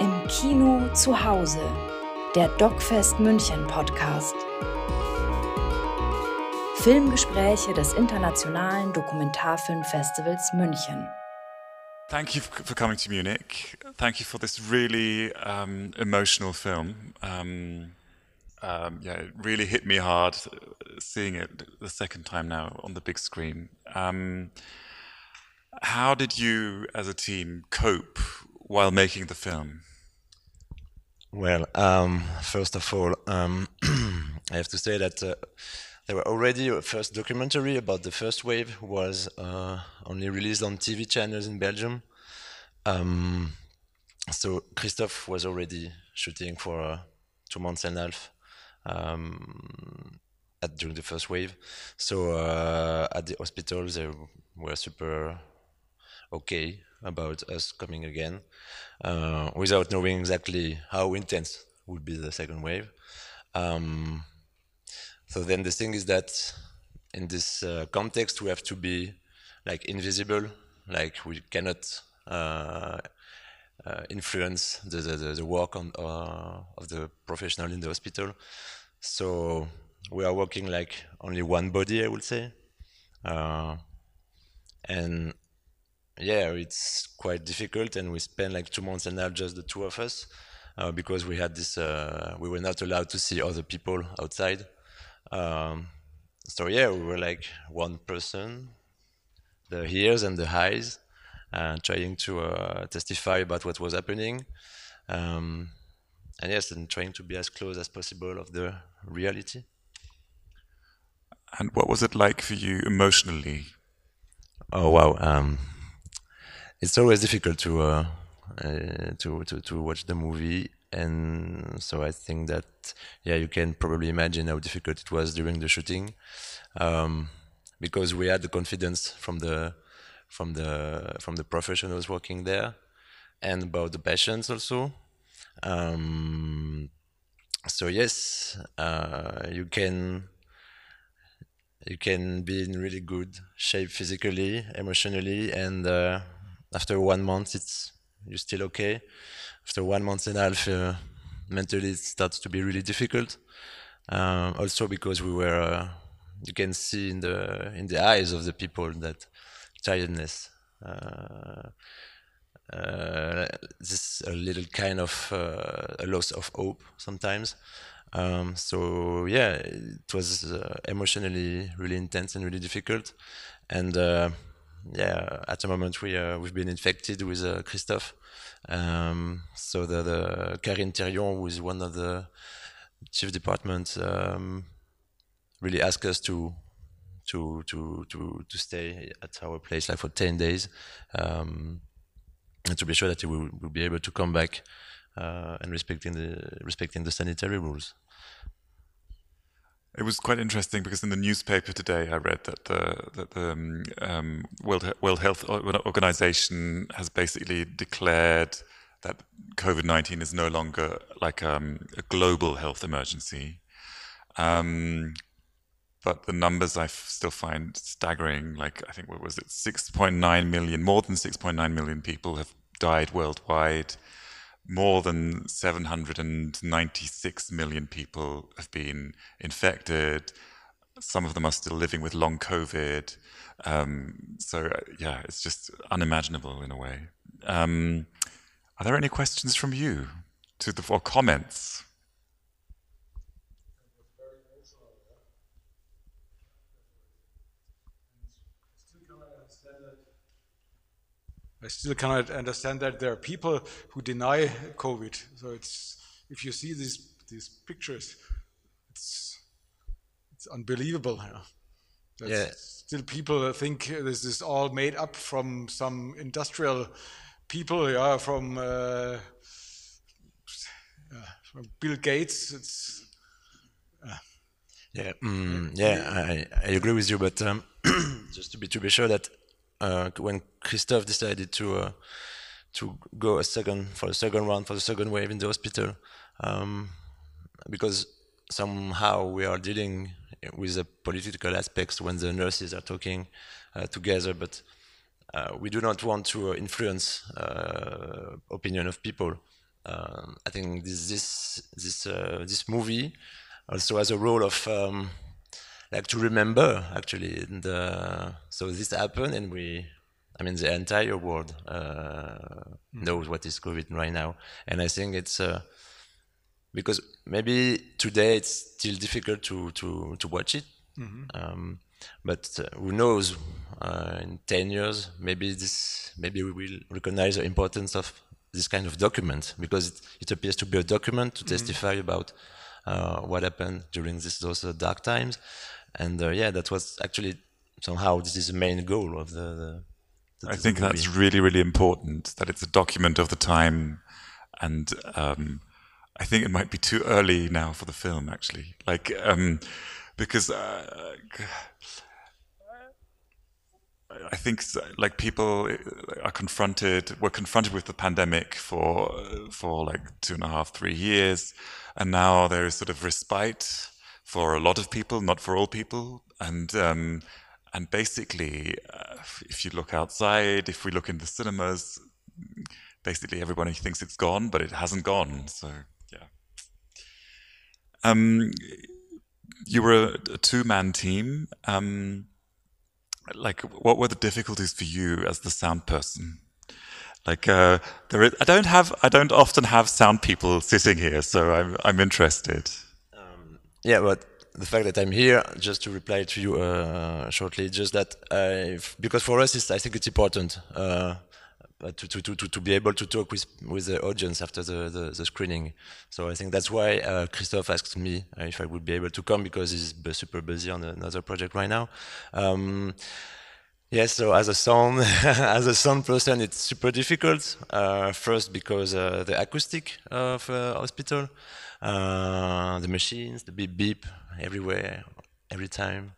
Im Kino zu Hause, der DocFest München Podcast. Filmgespräche des Internationalen Dokumentarfilmfestivals München. Thank you for coming to Munich. Thank you for this really um, emotional film. Um, um, yeah, it really hit me hard seeing it the second time now on the big screen. How did you, as a team, cope while making the film? Well, um, first of all, um, I have to say that uh, there were already a first documentary about the first wave was uh, only released on TV channels in Belgium. Um, so Christophe was already shooting for uh, two months and a half um, at, during the first wave. So uh, at the hospital, they were super okay about us coming again, uh, without knowing exactly how intense would be the second wave. Um, so then the thing is that in this uh, context, we have to be like invisible, like we cannot uh, uh, influence the, the, the, work on, uh, of the professional in the hospital. So we are working like only one body, I would say. Uh, and yeah, it's quite difficult, and we spent like two months and a half just the two of us uh, because we had this. Uh, we were not allowed to see other people outside. Um, so yeah, we were like one person, the ears and the eyes, uh, trying to uh, testify about what was happening. Um, and yes, and trying to be as close as possible of the reality. And what was it like for you emotionally? Oh wow, um, it's always difficult to, uh, uh, to to to watch the movie, and so I think that yeah, you can probably imagine how difficult it was during the shooting, um, because we had the confidence from the from the from the professionals working there, and about the patients also. Um, so yes, uh, you can you can be in really good shape physically, emotionally, and uh, after one month, it's you're still okay. After one month and a half, uh, mentally it starts to be really difficult. Uh, also because we were, uh, you can see in the in the eyes of the people that tiredness. Uh, uh, this a little kind of uh, a loss of hope sometimes. Um, so yeah, it was emotionally really intense and really difficult, and yeah, at the moment we uh, we've been infected with uh, Christophe. Um, so the, the Karine Thirion, who is one of the chief departments, um, really asked us to to to to to stay at our place like for ten days, um, and to be sure that we will, will be able to come back uh, and respecting the respecting the sanitary rules. It was quite interesting because in the newspaper today I read that the, that the um, um World, World Health Organization has basically declared that COVID 19 is no longer like um, a global health emergency. Um, but the numbers I still find staggering. Like, I think, what was it? 6.9 million, more than 6.9 million people have died worldwide more than 796 million people have been infected. Some of them are still living with long COVID. Um, so, uh, yeah, it's just unimaginable in a way. Um, are there any questions from you to the, or comments? I still cannot understand that there are people who deny COVID. So it's if you see these these pictures, it's it's unbelievable. Yeah. yeah. Still, people think this is all made up from some industrial people. Yeah, from, uh, from Bill Gates. It's uh, yeah, mm, yeah. I, I agree with you, but um, just to be to be sure that uh, when Christophe decided to uh, to go a second for the second round for the second wave in the hospital, um, because somehow we are dealing with the political aspects when the nurses are talking uh, together, but uh, we do not want to influence uh, opinion of people. um, I think this this this uh, this movie also has a role of um, like to remember actually. And, uh, so this happened, and we, I mean, the entire world uh, mm. knows what is COVID right now, and I think it's uh, because maybe today it's still difficult to to to watch it. Mm-hmm. Um, but uh, who knows? Uh, in ten years, maybe this, maybe we will recognize the importance of this kind of document because it, it appears to be a document to mm-hmm. testify about uh, what happened during this, those uh, dark times. And uh, yeah, that was actually somehow this is the main goal of the. the, the I think that's really, really important that it's a document of the time, and um, I think it might be too early now for the film actually, like um, because uh, I think like people uh, are confronted, were confronted with the pandemic for for like two and a half, three years, and now there is sort of respite for a lot of people, not for all people, and um, and basically, uh, if you look outside, if we look in the cinemas, basically everybody thinks it's gone, but it hasn't gone. So yeah. Um, you were a, two-man team. Um, like what were the difficulties for you as the sound person like uh, there is, i don't have i don't often have sound people sitting here so i'm i'm interested yeah but the fact that i'm here just to reply to you uh, shortly just that because for us i think it's important uh, uh, to, to, to, to be able to talk with, with the audience after the, the, the screening. So I think that's why uh, Christophe asked me uh, if I would be able to come because he's super busy on another project right now. Um, yes, so as a sound, as a sound person, it's super difficult. Uh, first because uh, the acoustic of uh, hospital, the machines, the beep beep everywhere, every time.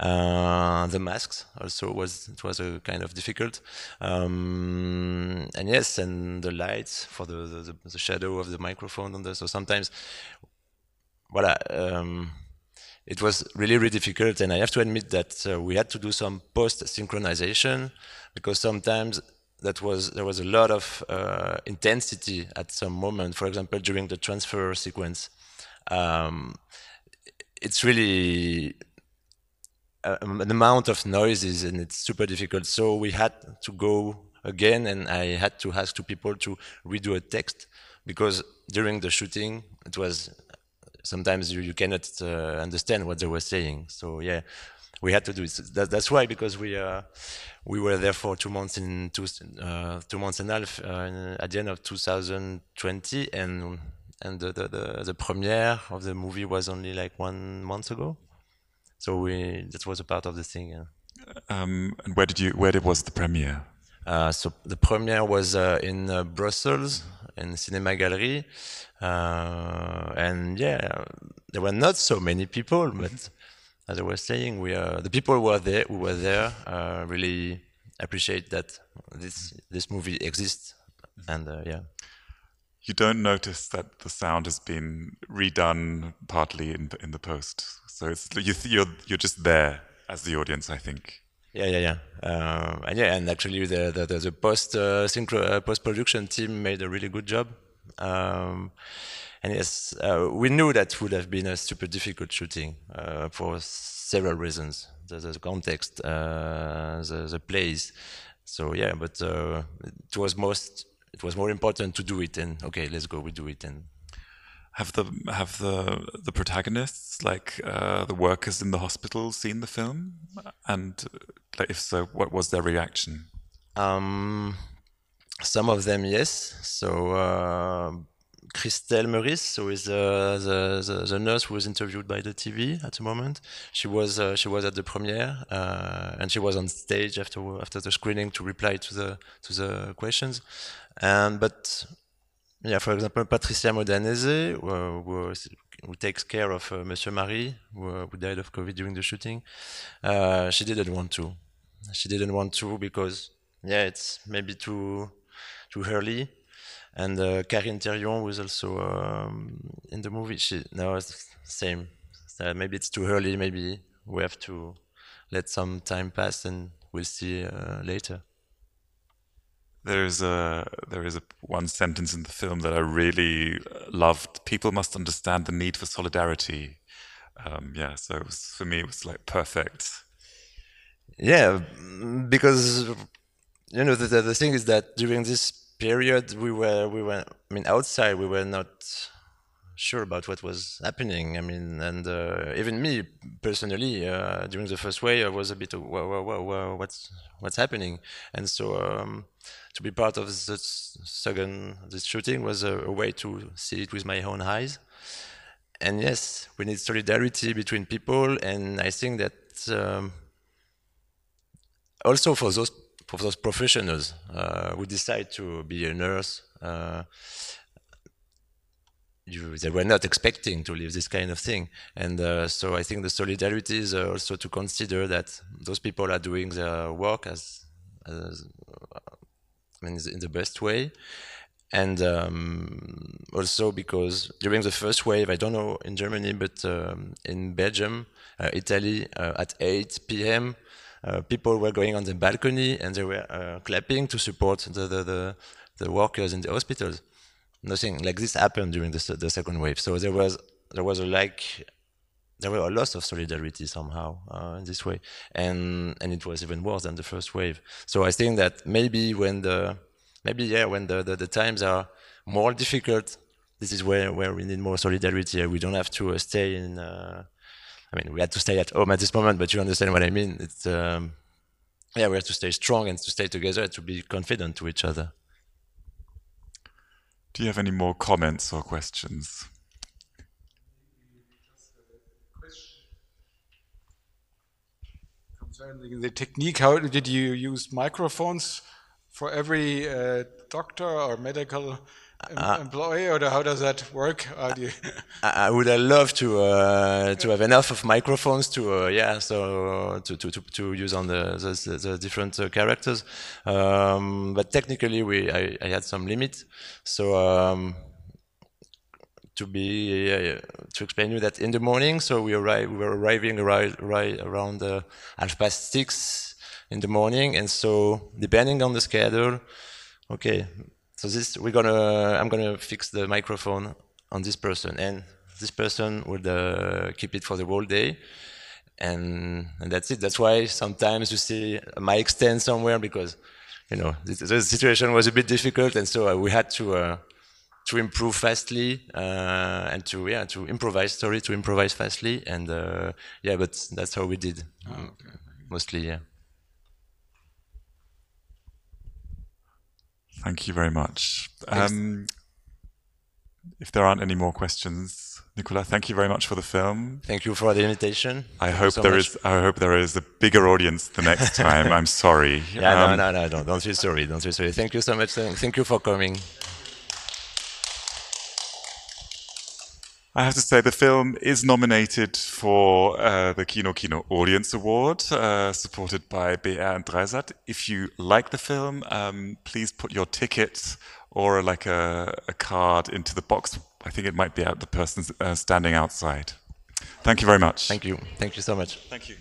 Uh, the masks also was it was a kind of difficult, um, and yes, and the lights for the, the, the shadow of the microphone on the so sometimes, voilà. Um, it was really really difficult, and I have to admit that uh, we had to do some post synchronization because sometimes that was there was a lot of uh, intensity at some moment. For example, during the transfer sequence, um, it's really an amount of noises and it's super difficult. So we had to go again and I had to ask two people to redo a text because during the shooting it was sometimes you, you cannot uh, understand what they were saying. So yeah, we had to do it. That, that's why because we uh, we were there for two months in two uh, two months and a half uh, at the end of 2020 and and the, the, the, the premiere of the movie was only like one month ago. So we that was a part of the thing. Yeah. Um, and where did you? Where did, was the premiere? Uh, so the premiere was uh, in uh, Brussels in Cinéma Galeries, uh, and yeah, there were not so many people, but as I was saying, we uh, the people who were there who were there uh, really appreciate that this this movie exists, and yeah you don't notice that the sound has been redone partly in in the post. So it's you you're you're just there as the audience, I think. Yeah, yeah, yeah, uh, and yeah, and actually the the, the post uh, synchro uh, post production team made a really good job. Um, and yes, uh, we knew that would have been a super difficult shooting uh, for several reasons. The, the context, uh, the the place. So yeah, but it was most it was more important to do it and okay, let's go, we do it and have the have the the protagonists like uh, the workers in the hospital seen the film and like, if so what was their reaction um, some of them yes so uh, Christelle Meurice, who is uh, the, the, the nurse who was interviewed by the TV at the moment. She was uh, she was at the premiere uh, and she was on stage after after the screening to reply to the to the questions. And but yeah, for example, Patricia Modanese, who, who, who takes care of uh, Monsieur Marie, who, who, died of COVID during the shooting, uh, she didn't want to. She didn't want to because yeah, it's maybe too too early and uh, Karine Thirion was also um, in the movie. She no, it's same. So maybe it's too early. Maybe we have to let some time pass, and we'll see uh, later. there is a there is a one sentence in the film that I really loved. People must understand the need for solidarity. Um, yeah, so it was, for me, it was like perfect. Yeah, because you know the, the, the thing is that during this period we were we were I mean outside we were not sure about what was happening. I mean, and uh, even me personally, uh, during the first wave, I was a bit, whoa, whoa, whoa, whoa what's what's happening? And so, um, to be part of the second this shooting was a, a, way to see it with my own eyes. And yes, we need solidarity between people, and I think that um, also for those for those professionals uh, who decide to be a nurse. Uh, you, they were not expecting to live this kind of thing. And uh, so I think the solidarity is uh, also to consider that those people are doing their work as, as in the best way. And um, also because during the first wave, I don't know in Germany, but um, in Belgium, uh, Italy, at 8 p.m., people were going on the balcony and they were uh, clapping to support the, the, the, the workers in the hospitals nothing like this happened during the, the second wave. So there was there was a like there were a lot of solidarity somehow uh, in this way, and and it was even worse than the first wave. So I think that maybe when the maybe yeah when the, the, the times are more difficult, this is where where we need more solidarity. We don't have to uh, stay in. Uh, I mean, we had to stay at home at this moment, but you understand what I mean. It's um, yeah, we have to stay strong and to stay together to be confident to each other. Do you have any more comments or questions? Concerning the technique, how did you use microphones for every uh, doctor or medical uh, employee, or how does that work? Do I would love to uh, to have enough of microphones to uh, yeah, so to, to, to, to, use on the the, the different uh, characters. Um, but technically, we I, I, had some limits. So um, to be to explain you that in the morning, so we arrive we were arriving right right around uh, half past six in the morning, and so depending on the schedule, okay so this, we're gonna, I'm gonna fix the microphone on this person, and this person would uh, keep it for the whole day, and, and that's it. That's why sometimes you see a mic stand somewhere because, you know, the, the situation was a bit difficult, and so uh, we had to uh, to improve fastly uh, and to yeah to improvise. Sorry, to improvise fastly, and uh, yeah, but that's how we did oh, okay. mostly. Yeah. Thank you very much. Um, if there aren't any more questions, Nicola, thank you very much for the film. Thank you for the invitation. I thank hope so there is. I hope there is a bigger audience the next time. I'm sorry. Yeah, um, no, no, no, no. Don't feel sorry. Don't feel sorry. Thank you so much. Thank you for coming. I have to say the film is nominated for uh, the Kino Kino Audience Award, uh, supported by BR and 3sat. If you like the film, um, please put your ticket or like a, a, card into the box. I think it might be out the person uh, standing outside. Thank you very much. Thank you. Thank you so much. Thank you.